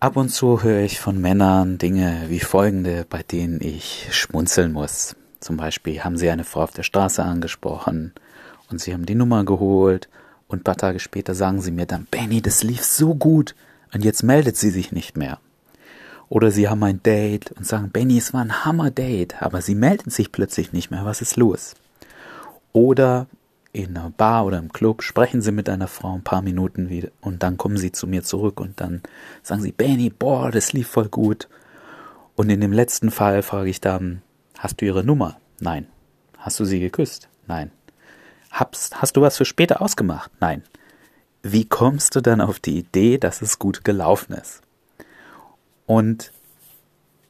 Ab und zu höre ich von Männern Dinge wie folgende, bei denen ich schmunzeln muss. Zum Beispiel haben sie eine Frau auf der Straße angesprochen und sie haben die Nummer geholt und paar Tage später sagen sie mir dann, Benny, das lief so gut und jetzt meldet sie sich nicht mehr. Oder sie haben ein Date und sagen, Benny, es war ein Hammer-Date, aber sie meldet sich plötzlich nicht mehr, was ist los? Oder in einer Bar oder im Club sprechen sie mit einer Frau ein paar Minuten wieder und dann kommen sie zu mir zurück und dann sagen sie, Benny, boah, das lief voll gut. Und in dem letzten Fall frage ich dann, hast du ihre Nummer? Nein. Hast du sie geküsst? Nein. Hast, hast du was für später ausgemacht? Nein. Wie kommst du dann auf die Idee, dass es gut gelaufen ist? Und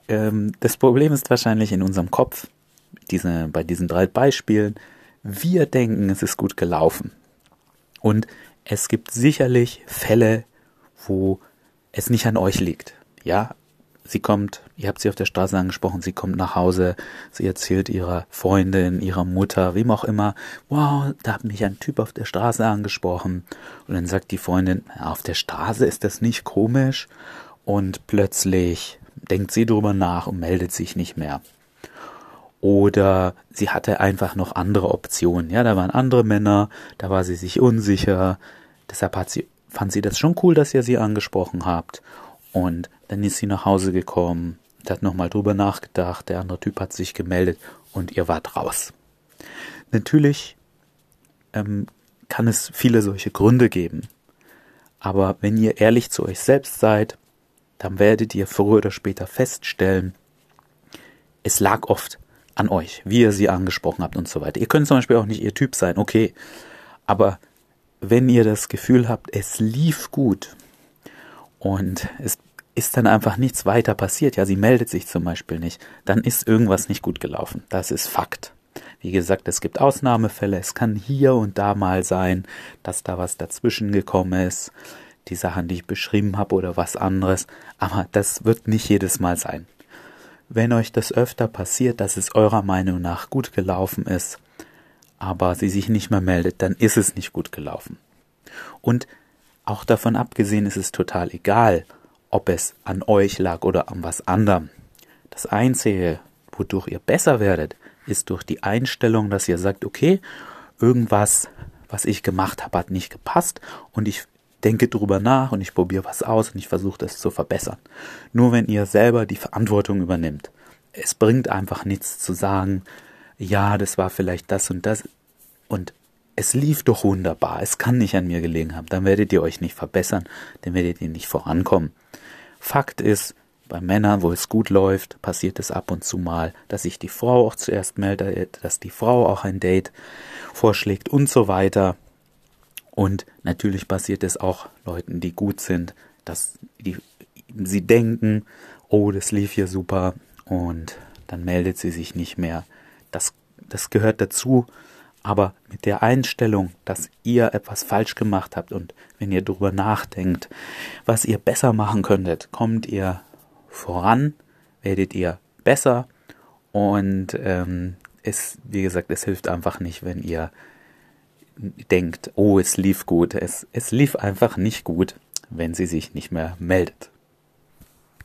ähm, das Problem ist wahrscheinlich in unserem Kopf, diese, bei diesen drei Beispielen, wir denken, es ist gut gelaufen. Und es gibt sicherlich Fälle, wo es nicht an euch liegt. Ja, sie kommt, ihr habt sie auf der Straße angesprochen, sie kommt nach Hause, sie erzählt ihrer Freundin, ihrer Mutter, wem auch immer, wow, da hat mich ein Typ auf der Straße angesprochen. Und dann sagt die Freundin, auf der Straße ist das nicht komisch. Und plötzlich denkt sie drüber nach und meldet sich nicht mehr oder sie hatte einfach noch andere Optionen. Ja, da waren andere Männer, da war sie sich unsicher. Deshalb hat sie, fand sie das schon cool, dass ihr sie angesprochen habt. Und dann ist sie nach Hause gekommen, hat nochmal drüber nachgedacht, der andere Typ hat sich gemeldet und ihr wart raus. Natürlich ähm, kann es viele solche Gründe geben. Aber wenn ihr ehrlich zu euch selbst seid, dann werdet ihr früher oder später feststellen, es lag oft an euch, wie ihr sie angesprochen habt und so weiter. Ihr könnt zum Beispiel auch nicht ihr Typ sein, okay. Aber wenn ihr das Gefühl habt, es lief gut und es ist dann einfach nichts weiter passiert, ja, sie meldet sich zum Beispiel nicht, dann ist irgendwas nicht gut gelaufen. Das ist Fakt. Wie gesagt, es gibt Ausnahmefälle. Es kann hier und da mal sein, dass da was dazwischen gekommen ist. Die Sachen, die ich beschrieben habe oder was anderes. Aber das wird nicht jedes Mal sein. Wenn euch das öfter passiert, dass es eurer Meinung nach gut gelaufen ist, aber sie sich nicht mehr meldet, dann ist es nicht gut gelaufen. Und auch davon abgesehen ist es total egal, ob es an euch lag oder an was anderem. Das Einzige, wodurch ihr besser werdet, ist durch die Einstellung, dass ihr sagt, okay, irgendwas, was ich gemacht habe, hat nicht gepasst und ich denke drüber nach und ich probiere was aus und ich versuche das zu verbessern. Nur wenn ihr selber die Verantwortung übernimmt. Es bringt einfach nichts zu sagen, ja, das war vielleicht das und das und es lief doch wunderbar, es kann nicht an mir gelegen haben, dann werdet ihr euch nicht verbessern, dann werdet ihr nicht vorankommen. Fakt ist, bei Männern, wo es gut läuft, passiert es ab und zu mal, dass sich die Frau auch zuerst meldet, dass die Frau auch ein Date vorschlägt und so weiter. Und natürlich passiert es auch Leuten, die gut sind, dass die, sie denken, oh, das lief hier super und dann meldet sie sich nicht mehr. Das, das gehört dazu, aber mit der Einstellung, dass ihr etwas falsch gemacht habt und wenn ihr darüber nachdenkt, was ihr besser machen könntet, kommt ihr voran, werdet ihr besser und ähm, es, wie gesagt, es hilft einfach nicht, wenn ihr denkt, oh, es lief gut. Es, es lief einfach nicht gut, wenn sie sich nicht mehr meldet.